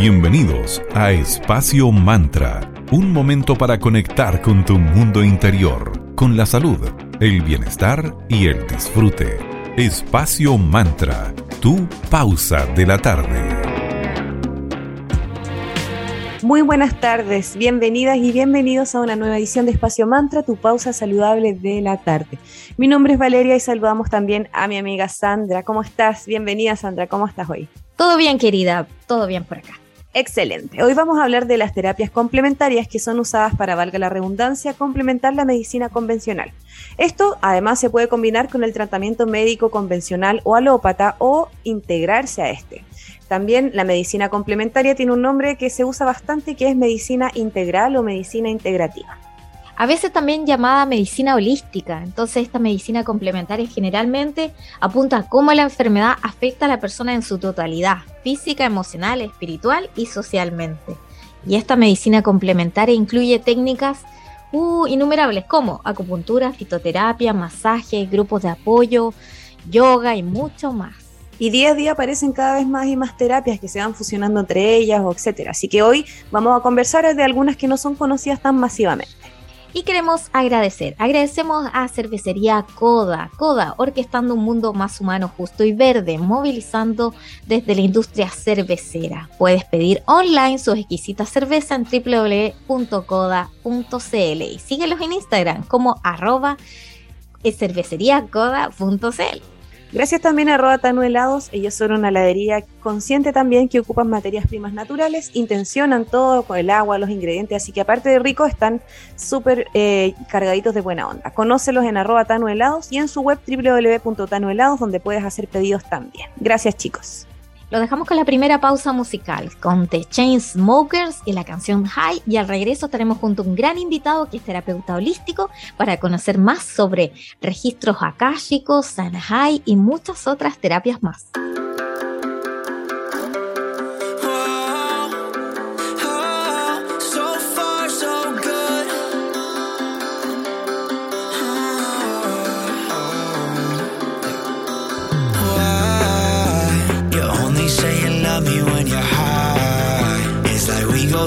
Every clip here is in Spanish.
Bienvenidos a Espacio Mantra, un momento para conectar con tu mundo interior, con la salud, el bienestar y el disfrute. Espacio Mantra, tu pausa de la tarde. Muy buenas tardes, bienvenidas y bienvenidos a una nueva edición de Espacio Mantra, tu pausa saludable de la tarde. Mi nombre es Valeria y saludamos también a mi amiga Sandra. ¿Cómo estás? Bienvenida Sandra, ¿cómo estás hoy? Todo bien querida, todo bien por acá. Excelente. Hoy vamos a hablar de las terapias complementarias que son usadas para, valga la redundancia, complementar la medicina convencional. Esto además se puede combinar con el tratamiento médico convencional o alópata o integrarse a este. También la medicina complementaria tiene un nombre que se usa bastante que es medicina integral o medicina integrativa a veces también llamada medicina holística. Entonces esta medicina complementaria generalmente apunta a cómo la enfermedad afecta a la persona en su totalidad, física, emocional, espiritual y socialmente. Y esta medicina complementaria incluye técnicas uh, innumerables como acupuntura, fitoterapia, masaje, grupos de apoyo, yoga y mucho más. Y día a día aparecen cada vez más y más terapias que se van fusionando entre ellas o etcétera. Así que hoy vamos a conversar de algunas que no son conocidas tan masivamente. Y queremos agradecer. Agradecemos a Cervecería Coda. Coda, orquestando un mundo más humano, justo y verde, movilizando desde la industria cervecera. Puedes pedir online su exquisita cerveza en www.coda.cl y síguelos en Instagram como arroba cerveceriacoda.cl. Gracias también a Roda Tanu Helados, ellos son una heladería consciente también que ocupan materias primas naturales, intencionan todo con el agua, los ingredientes, así que aparte de ricos están súper eh, cargaditos de buena onda. Conócelos en arroba Tanu Helados y en su web www.tanuhelados donde puedes hacer pedidos también. Gracias chicos. Lo dejamos con la primera pausa musical, con The Chainsmokers y la canción High, y al regreso estaremos junto a un gran invitado que es terapeuta holístico para conocer más sobre registros akáshicos, Sanhai y muchas otras terapias más.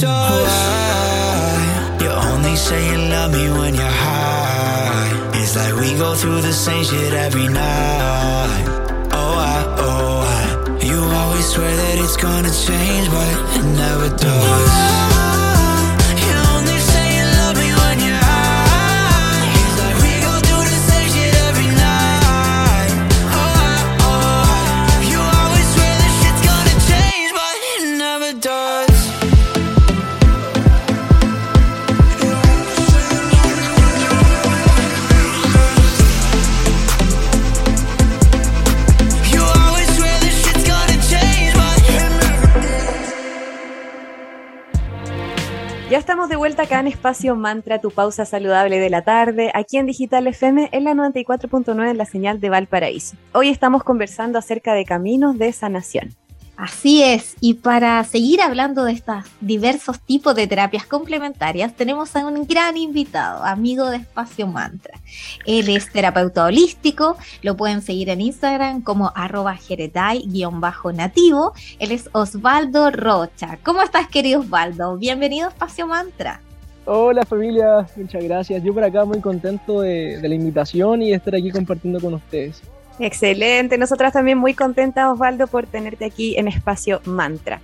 does. Why? You only say you love me when you're high. It's like we go through the same shit every night. Oh, I, oh, I. You always swear that it's gonna change, but it never does. Why? Vuelta acá en Espacio Mantra, tu pausa saludable de la tarde, aquí en Digital FM en la 94.9 en la señal de Valparaíso. Hoy estamos conversando acerca de caminos de sanación. Así es, y para seguir hablando de estos diversos tipos de terapias complementarias, tenemos a un gran invitado, amigo de Espacio Mantra. Él es terapeuta holístico, lo pueden seguir en Instagram como arroba jeretai-nativo. Él es Osvaldo Rocha. ¿Cómo estás, querido Osvaldo? Bienvenido a Espacio Mantra. Hola familia, muchas gracias. Yo por acá muy contento de, de la invitación y de estar aquí compartiendo con ustedes. Excelente, nosotras también muy contentas, Osvaldo, por tenerte aquí en Espacio Mantra.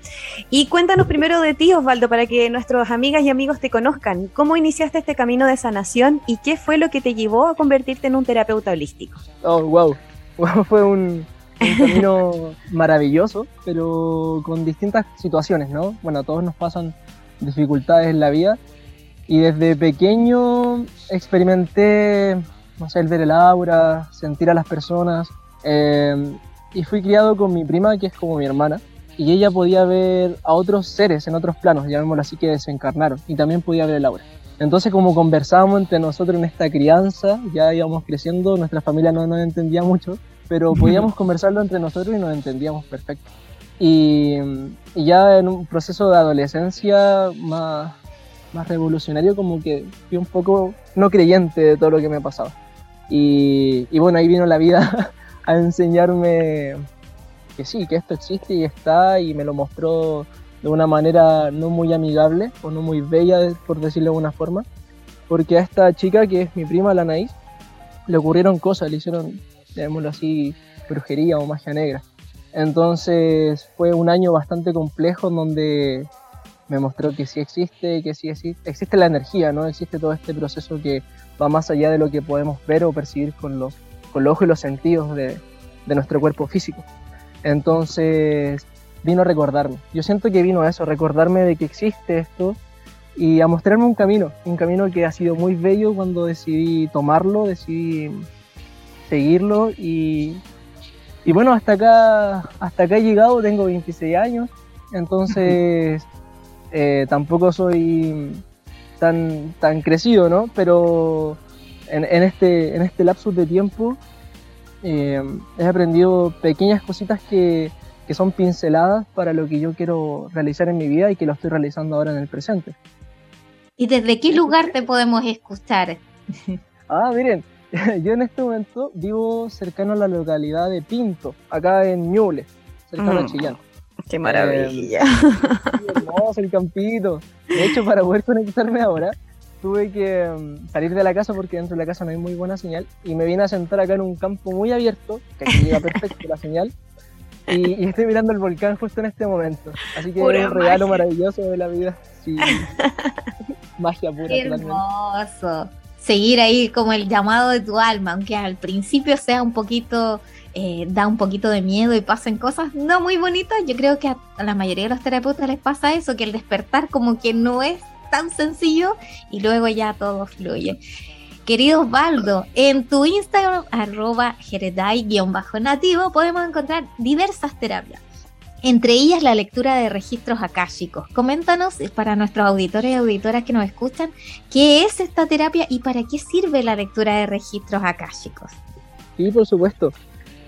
Y cuéntanos primero de ti, Osvaldo, para que nuestros amigas y amigos te conozcan. ¿Cómo iniciaste este camino de sanación y qué fue lo que te llevó a convertirte en un terapeuta holístico? Oh, wow. fue un, un camino maravilloso, pero con distintas situaciones, ¿no? Bueno, a todos nos pasan dificultades en la vida y desde pequeño experimenté no sé, el ver el aura, sentir a las personas. Eh, y fui criado con mi prima, que es como mi hermana, y ella podía ver a otros seres en otros planos, llamémoslo así, que desencarnaron, y también podía ver el aura. Entonces, como conversábamos entre nosotros en esta crianza, ya íbamos creciendo, nuestra familia no nos entendía mucho, pero podíamos conversarlo entre nosotros y nos entendíamos perfecto. Y, y ya en un proceso de adolescencia más, más revolucionario, como que fui un poco no creyente de todo lo que me pasaba. Y, bueno, ahí vino la vida a enseñarme que sí, que esto existe y está, y me lo mostró de una manera no muy amigable o no muy bella, por decirlo de alguna forma, porque a esta chica que es mi prima, la Naís, le ocurrieron cosas, le hicieron, llamémoslo así, brujería o magia negra. Entonces fue un año bastante complejo en donde me mostró que sí existe, que sí existe, existe la energía, ¿no? Existe todo este proceso que va más allá de lo que podemos ver o percibir con los, con los ojos y los sentidos de, de nuestro cuerpo físico. Entonces vino a recordarme. Yo siento que vino a eso, recordarme de que existe esto y a mostrarme un camino, un camino que ha sido muy bello cuando decidí tomarlo, decidí seguirlo y, y bueno, hasta acá, hasta acá he llegado, tengo 26 años, entonces eh, tampoco soy tan, tan crecido, ¿no? Pero en, este, en este lapsus de tiempo eh, he aprendido pequeñas cositas que, que son pinceladas para lo que yo quiero realizar en mi vida y que lo estoy realizando ahora en el presente. ¿Y desde qué lugar te podemos escuchar? Ah, miren, yo en este momento vivo cercano a la localidad de Pinto, acá en Ñuble, cercano a mm. Chillán. Qué maravilla. Eh, hermoso el campito. De hecho, para poder conectarme ahora, tuve que mm, salir de la casa porque dentro de la casa no hay muy buena señal y me vine a sentar acá en un campo muy abierto, que aquí llega perfecto la señal, y, estoy mirando el volcán justo en este momento. Así que es un regalo maravilloso de la vida. Sí. magia pura. Qué hermoso. Seguir ahí como el llamado de tu alma, aunque al principio sea un poquito eh, da un poquito de miedo y pasen cosas no muy bonitas, yo creo que a, la mayoría de los terapeutas les pasa eso, que el despertar como que no es tan sencillo y luego ya todo fluye. Querido Osvaldo, en tu Instagram, arroba nativo podemos encontrar diversas terapias. Entre ellas la lectura de registros akáshicos. Coméntanos eh, para nuestros auditores y auditoras que nos escuchan, ¿qué es esta terapia y para qué sirve la lectura de registros akáshicos? Sí, por supuesto.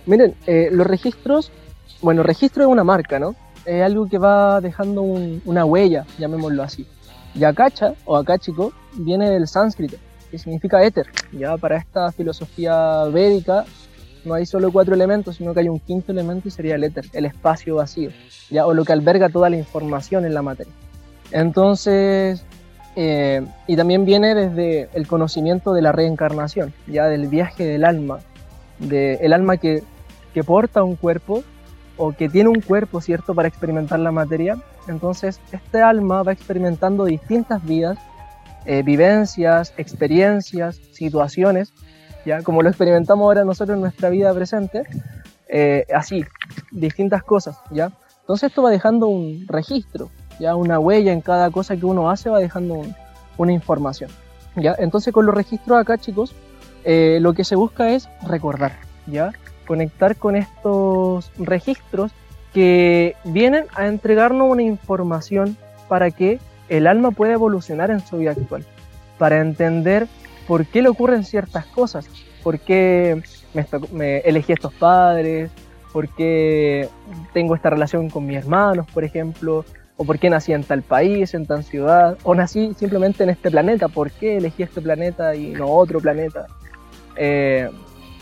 Miren, eh, los registros, bueno, registro es una marca, ¿no? Es algo que va dejando una huella, llamémoslo así. Y akacha o akáchico viene del sánscrito, que significa éter. Ya para esta filosofía védica no hay solo cuatro elementos, sino que hay un quinto elemento y sería el éter, el espacio vacío, ya o lo que alberga toda la información en la materia. Entonces, eh, y también viene desde el conocimiento de la reencarnación, ya del viaje del alma, del alma que que porta un cuerpo o que tiene un cuerpo, ¿cierto?, para experimentar la materia. Entonces, este alma va experimentando distintas vidas, eh, vivencias, experiencias, situaciones, ¿ya? Como lo experimentamos ahora nosotros en nuestra vida presente, eh, así, distintas cosas, ¿ya? Entonces esto va dejando un registro, ya una huella en cada cosa que uno hace va dejando una información, ¿ya? Entonces con los registros acá, chicos, eh, lo que se busca es recordar, ¿ya? Conectar con estos registros que vienen a entregarnos una información para que el alma puede evolucionar en su vida actual, para entender por qué le ocurren ciertas cosas, por qué me, elegí a estos padres, por qué tengo esta relación con mis hermanos, por ejemplo, o por qué nací en tal país, en tal ciudad, o nací simplemente en este planeta, por qué elegí este planeta y no otro planeta, eh,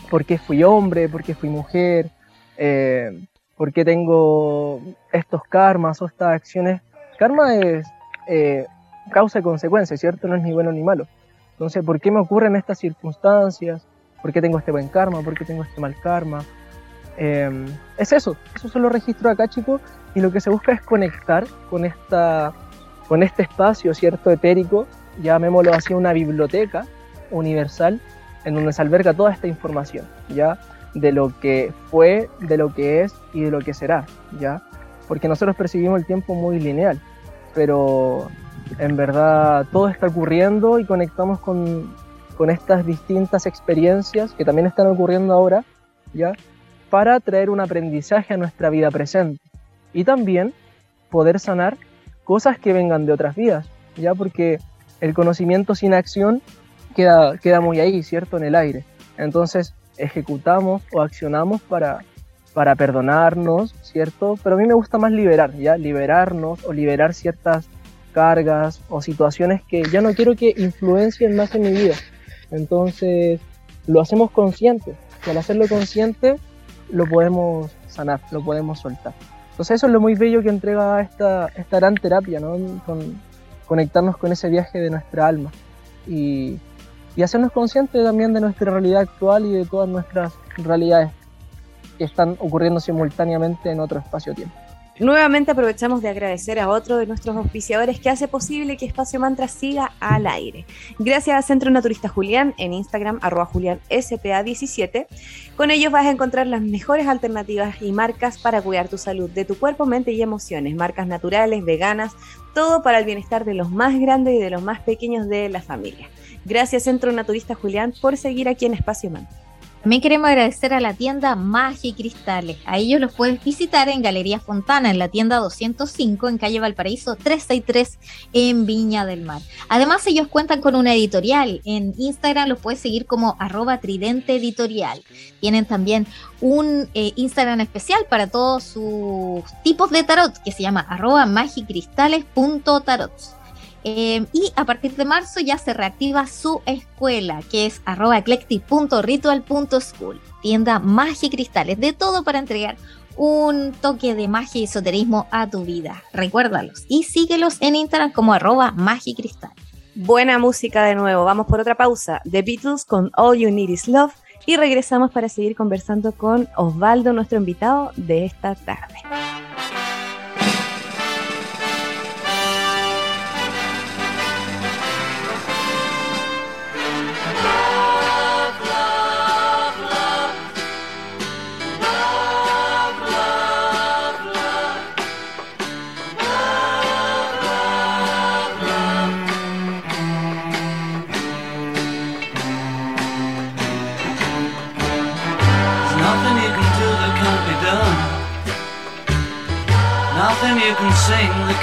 por qué fui hombre, por qué fui mujer, eh, por qué tengo estos karmas o estas acciones. Karma es eh, causa y consecuencia, ¿cierto? No es ni bueno ni malo. Entonces, ¿por qué me ocurren estas circunstancias? ¿Por qué tengo este buen karma? ¿Por qué tengo este mal karma? Em, es eso, esos son los registros acá, chicos, y lo que se busca es conectar con, esta, con este espacio, ¿cierto? Etérico, llamémoslo así, una biblioteca universal, en donde se alberga toda esta información, ¿ya? De lo que fue, de lo que es y de lo que será, ¿ya? Porque nosotros percibimos el tiempo muy lineal, pero en verdad todo está ocurriendo y conectamos con, con estas distintas experiencias que también están ocurriendo ahora, ¿ya? Para traer un aprendizaje a nuestra vida presente y también poder sanar cosas que vengan de otras vidas, ¿ya? Porque el conocimiento sin acción queda, queda muy ahí, ¿cierto? En el aire. Entonces ejecutamos o accionamos para, para perdonarnos, ¿cierto? Pero a mí me gusta más liberar, ¿ya? Liberarnos o liberar ciertas cargas o situaciones que ya no quiero que influencien más en mi vida. Entonces, lo hacemos consciente. Y al hacerlo consciente, lo podemos sanar, lo podemos soltar. Entonces, eso es lo muy bello que entrega esta, esta gran terapia, ¿no? Con, conectarnos con ese viaje de nuestra alma. Y, y hacernos conscientes también de nuestra realidad actual y de todas nuestras realidades que están ocurriendo simultáneamente en otro espacio-tiempo. Nuevamente aprovechamos de agradecer a otro de nuestros auspiciadores que hace posible que Espacio Mantra siga al aire. Gracias a Centro Naturista Julián en Instagram, arroba julianspa17. Con ellos vas a encontrar las mejores alternativas y marcas para cuidar tu salud, de tu cuerpo, mente y emociones. Marcas naturales, veganas, todo para el bienestar de los más grandes y de los más pequeños de la familia. Gracias Centro Naturista Julián por seguir aquí en Espacio Mantra. También queremos agradecer a la tienda Magia Cristales. A ellos los puedes visitar en Galería Fontana, en la tienda 205, en calle Valparaíso 363, en Viña del Mar. Además, ellos cuentan con una editorial. En Instagram los puedes seguir como arroba tridente editorial. Tienen también un eh, Instagram especial para todos sus tipos de tarot que se llama arroba. Em, y a partir de marzo ya se reactiva su escuela, que es arroba eclectic.ritual.school. Tienda magia cristales, de todo para entregar un toque de magia y esoterismo a tu vida. Recuérdalos y síguelos en Instagram como arroba magia cristal. Buena música de nuevo. Vamos por otra pausa. The Beatles con All You Need Is Love y regresamos para seguir conversando con Osvaldo, nuestro invitado de esta tarde.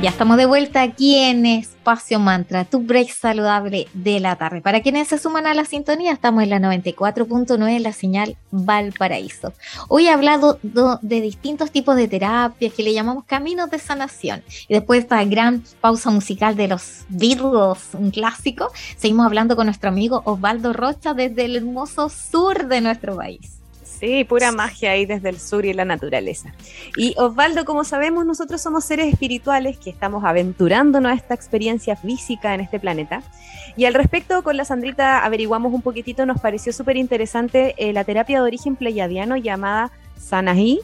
Ya estamos de vuelta aquí en Espacio Mantra, tu break saludable de la tarde. Para quienes se suman a la sintonía, estamos en la 94.9 en la señal Valparaíso. Hoy he hablado do- de distintos tipos de terapias que le llamamos caminos de sanación. Y después de esta gran pausa musical de los Beatles, un clásico, seguimos hablando con nuestro amigo Osvaldo Rocha desde el hermoso sur de nuestro país. Sí, pura magia ahí desde el sur y la naturaleza. Y Osvaldo, como sabemos, nosotros somos seres espirituales que estamos aventurándonos a esta experiencia física en este planeta. Y al respecto, con la Sandrita averiguamos un poquitito, nos pareció súper interesante eh, la terapia de origen pleiadiano llamada Sanaí.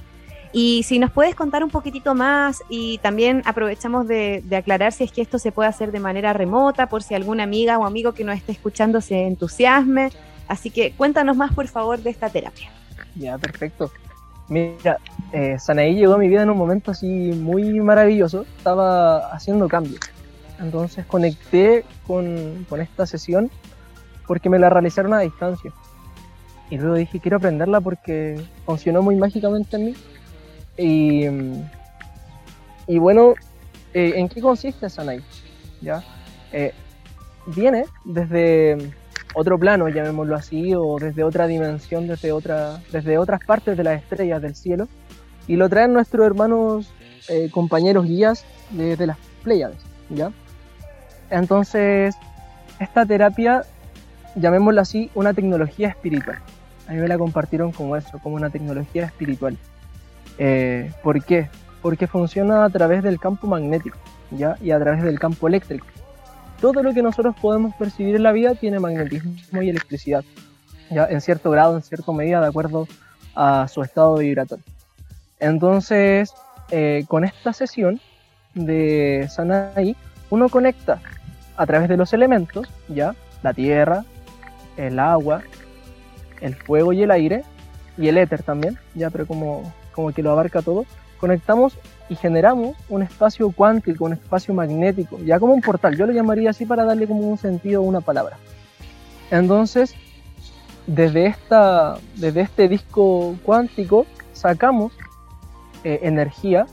Y si nos puedes contar un poquitito más y también aprovechamos de, de aclarar si es que esto se puede hacer de manera remota, por si alguna amiga o amigo que nos esté escuchando se entusiasme. Así que cuéntanos más, por favor, de esta terapia. Ya, perfecto. Mira, eh, Sanaí llegó a mi vida en un momento así muy maravilloso. Estaba haciendo cambios. Entonces conecté con, con esta sesión porque me la realizaron a distancia. Y luego dije, quiero aprenderla porque funcionó muy mágicamente en mí. Y, y bueno, eh, ¿en qué consiste Sanaí? ¿Ya? Eh, viene desde otro plano, llamémoslo así, o desde otra dimensión, desde, otra, desde otras partes de las estrellas del cielo, y lo traen nuestros hermanos eh, compañeros guías de, de las Pléyades, ¿ya? Entonces, esta terapia, llamémosla así, una tecnología espiritual. A mí me la compartieron como eso, como una tecnología espiritual. Eh, ¿Por qué? Porque funciona a través del campo magnético, ¿ya? Y a través del campo eléctrico todo lo que nosotros podemos percibir en la vida tiene magnetismo y electricidad, ya en cierto grado, en cierta medida, de acuerdo a su estado vibratorio. Entonces, eh, con esta sesión de Sanai, uno conecta a través de los elementos, ya la tierra, el agua, el fuego y el aire, y el éter también, ya, pero como, como que lo abarca todo, conectamos y generamos un espacio cuántico, un espacio magnético, ya como un portal. Yo lo llamaría así para darle como un sentido a una palabra. Entonces, desde, esta, desde este disco cuántico sacamos eh, energía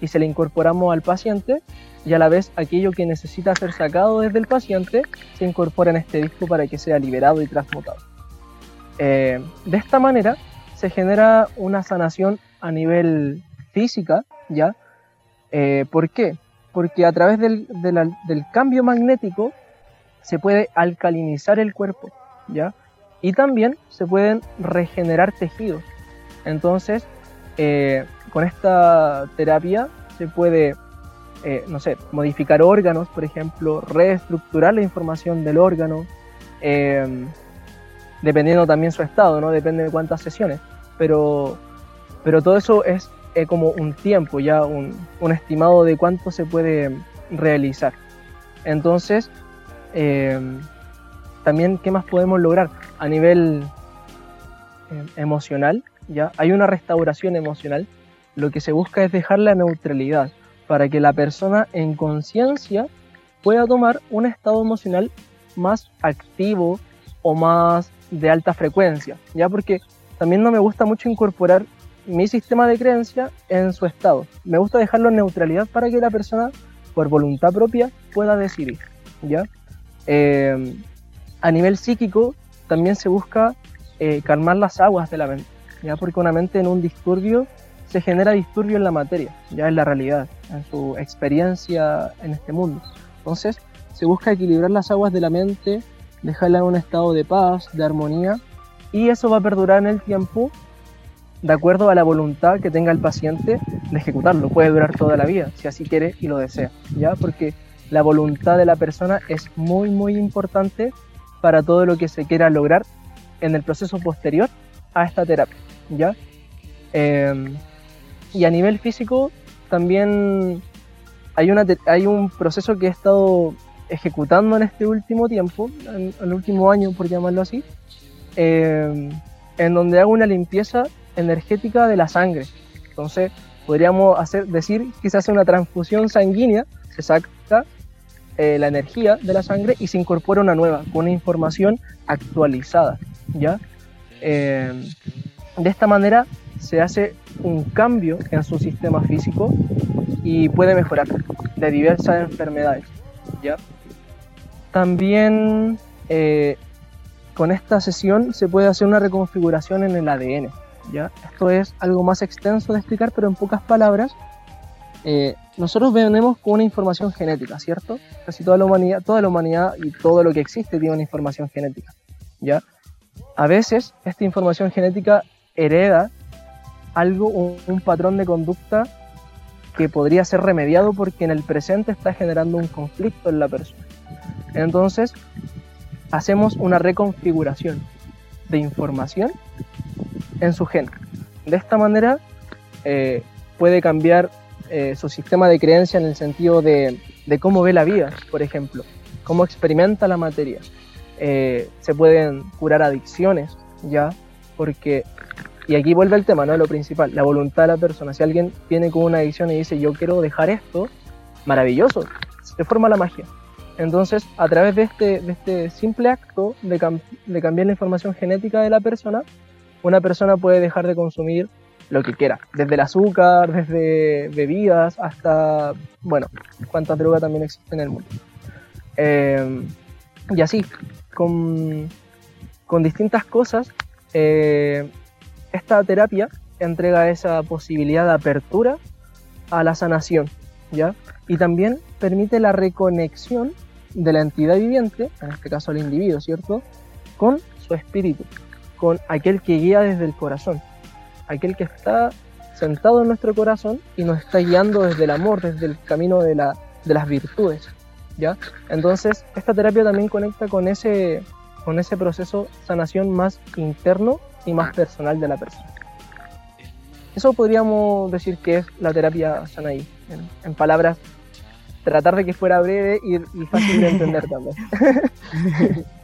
y se le incorporamos al paciente y a la vez aquello que necesita ser sacado desde el paciente se incorpora en este disco para que sea liberado y transmutado. Eh, de esta manera se genera una sanación a nivel física, ¿ya? Eh, ¿Por qué? Porque a través del, del cambio magnético se puede alcalinizar el cuerpo, ¿ya? Y también se pueden regenerar tejidos. Entonces, eh, con esta terapia se puede, eh, no sé, modificar órganos, por ejemplo, reestructurar la información del órgano, eh, dependiendo también su estado, ¿no? Depende de cuántas sesiones. Pero, pero todo eso es eh, como un tiempo, ya un, un estimado de cuánto se puede realizar. Entonces, eh, también, ¿qué más podemos lograr? A nivel eh, emocional, ¿ya? Hay una restauración emocional. Lo que se busca es dejar la neutralidad para que la persona en conciencia pueda tomar un estado emocional más activo o más de alta frecuencia, ¿ya? Porque también no me gusta mucho incorporar mi sistema de creencia en su estado. Me gusta dejarlo en neutralidad para que la persona, por voluntad propia, pueda decidir, ¿ya? Eh, a nivel psíquico, también se busca eh, calmar las aguas de la mente, ¿ya? Porque una mente en un disturbio se genera disturbio en la materia, ya en la realidad, en su experiencia en este mundo. Entonces, se busca equilibrar las aguas de la mente, dejarla en un estado de paz, de armonía, y eso va a perdurar en el tiempo de acuerdo a la voluntad que tenga el paciente de ejecutarlo. Puede durar toda la vida, si así quiere y lo desea, ¿ya? Porque la voluntad de la persona es muy, muy importante para todo lo que se quiera lograr en el proceso posterior a esta terapia, ¿ya? Eh, y a nivel físico también hay, una, hay un proceso que he estado ejecutando en este último tiempo, en, el último año por llamarlo así, eh, en donde hago una limpieza energética de la sangre. Entonces podríamos hacer, decir que se hace una transfusión sanguínea, se saca eh, la energía de la sangre y se incorpora una nueva, con una información actualizada. ¿ya? Eh, de esta manera se hace un cambio en su sistema físico y puede mejorar de diversas enfermedades. ¿ya? También eh, con esta sesión se puede hacer una reconfiguración en el ADN. ¿Ya? Esto es algo más extenso de explicar, pero en pocas palabras, eh, nosotros venimos con una información genética, ¿cierto? Casi toda la humanidad, toda la humanidad y todo lo que existe tiene una información genética, ¿ya? A veces esta información genética hereda algo, un, patrón de conducta que podría ser remediado porque en el presente está generando un conflicto en la persona. Entonces, hacemos una reconfiguración de información en su gen. De esta manera, eh, puede cambiar eh, su sistema de creencia en el sentido de, cómo ve la vida, por ejemplo, cómo experimenta la materia. Eh, se pueden curar adicciones, ¿ya? Porque y aquí vuelve el tema, ¿no? Lo principal, la voluntad de la persona. Si alguien viene con una adicción y dice, yo quiero dejar esto, maravilloso, se forma la magia. Entonces, a través de este, de este simple acto de cambiar la información genética de la persona, una persona puede dejar de consumir lo que quiera, desde el azúcar, desde bebidas, hasta, bueno, cuántas drogas también existen en el mundo. Eh, y así, con, con distintas cosas, eh, esta terapia entrega esa posibilidad de apertura a la sanación, ¿ya? Y también permite la reconexión de la entidad viviente, en este caso el individuo, ¿cierto? Con su espíritu, con aquel que guía desde el corazón, aquel que está sentado en nuestro corazón y nos está guiando desde el amor, desde el camino de, la, de las virtudes, ¿ya? Entonces, esta terapia también conecta con ese, con ese proceso sanación más interno y más personal de la persona. Eso podríamos decir que es la terapia Sanaí, en, en palabras, tratar de que fuera breve y, y fácil de entender también.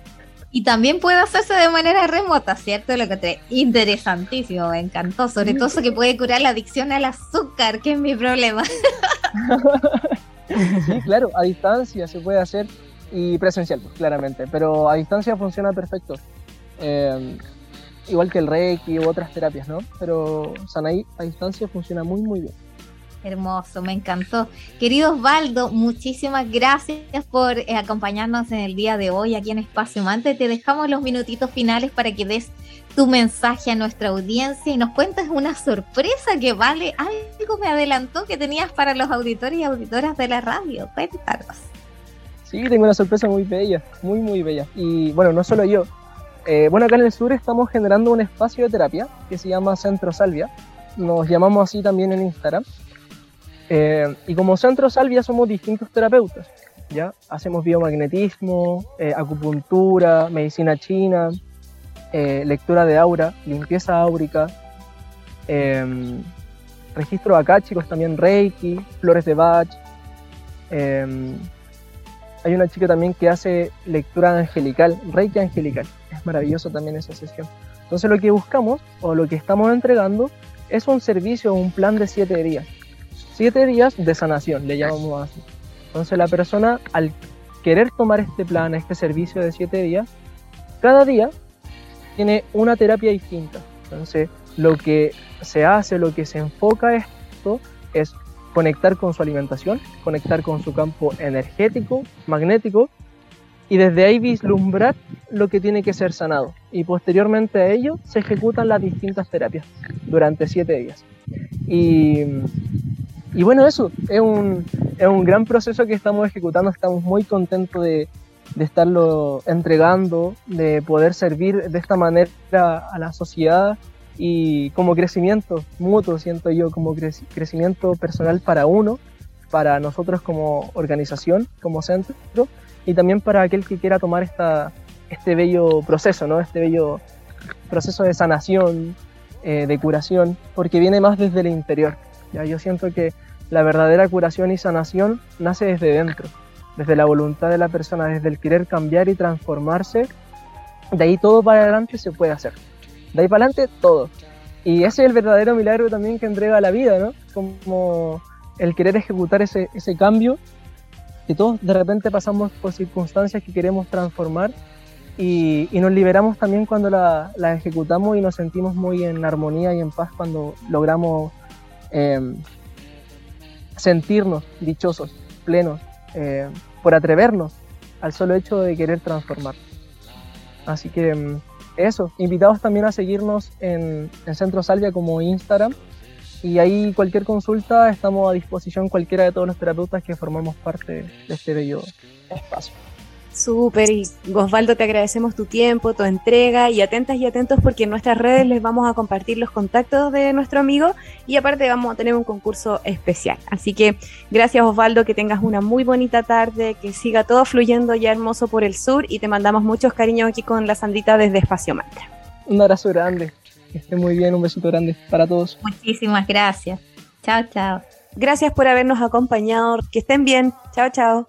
Y también puede hacerse de manera remota, ¿cierto? Lo que te interesantísimo, me encantó. Sobre todo eso que puede curar la adicción al azúcar, que es mi problema. Sí, claro, a distancia se puede hacer y presencial, pues, claramente, pero a distancia funciona perfecto. Eh, igual que el Reiki u otras terapias, ¿no? Pero Sanaí a distancia funciona muy, muy bien. Hermoso, me encantó. Querido Osvaldo, muchísimas gracias por eh, acompañarnos en el día de hoy aquí en Espacio Mante. Te dejamos los minutitos finales para que des tu mensaje a nuestra audiencia y nos cuentes una sorpresa que vale. Algo me adelantó que tenías para los auditores y auditoras de la radio. Cuéntanos. Sí, tengo una sorpresa muy bella, muy, muy bella. Y bueno, no solo yo, eh, bueno, acá en el sur estamos generando un espacio de terapia que se llama Centro Salvia. Nos llamamos así también en Instagram. Eh, y como Centro Salvia somos distintos terapeutas. ¿ya? Hacemos biomagnetismo, eh, acupuntura, medicina china, lectura de aura, limpieza áurica, registro acá, chicos, también Reiki, flores de Bach. hay una chica también que hace lectura angelical, Reiki angelical es maravilloso también esa sesión. Entonces lo que buscamos o lo que estamos entregando es un servicio, un plan de siete días. Siete días de sanación, le llamamos así. Entonces la persona al querer tomar este plan, este servicio de siete días, cada día tiene una terapia distinta. Entonces lo que se hace, lo que se enfoca esto es conectar con su alimentación, conectar con su campo energético, magnético, y desde ahí vislumbrar lo que tiene que ser sanado. Y posteriormente a ello se ejecutan las distintas terapias durante siete días. Y, y bueno, eso es un, es un, gran proceso que estamos ejecutando, estamos muy contentos de, de estarlo entregando, de poder servir de esta manera a la sociedad y como crecimiento mutuo, siento yo, como crecimiento personal para uno, para nosotros como organización, como centro, y también para aquel que quiera tomar esta, este bello proceso, ¿no? este bello proceso de sanación, eh, de curación, porque viene más desde el interior. ¿Ya? Yo siento que la verdadera curación y sanación nace desde dentro, desde la voluntad de la persona, desde el querer cambiar y transformarse. De ahí todo para adelante se puede hacer. De ahí para adelante todo. Y ese es el verdadero milagro también que entrega la vida, ¿no? Como el querer ejecutar ese, ese cambio que todos de repente pasamos por circunstancias que queremos transformar y, nos liberamos también cuando la, la, ejecutamos y nos sentimos muy en armonía y en paz cuando logramos eh, sentirnos dichosos, plenos, eh, por atrevernos al solo hecho de querer transformar. Así que em, eso, invitados también a seguirnos en, en Centro Salvia como Instagram y ahí cualquier consulta estamos a disposición cualquiera de todos los terapeutas que formamos parte de este bello espacio. Súper, y Osvaldo, te agradecemos tu tiempo, tu entrega y atentas y atentos porque en nuestras redes les vamos a compartir los contactos de nuestro amigo y aparte vamos a tener un concurso especial. Así que gracias Osvaldo, que tengas una muy bonita tarde, que siga todo fluyendo ya hermoso por el sur y te mandamos muchos cariños aquí con la Sandita desde Espacio Mantra. Un abrazo grande, que esté muy bien, un besito grande para todos. Muchísimas gracias. Chao, chao. Gracias por habernos acompañado, que estén bien. Chao, chao.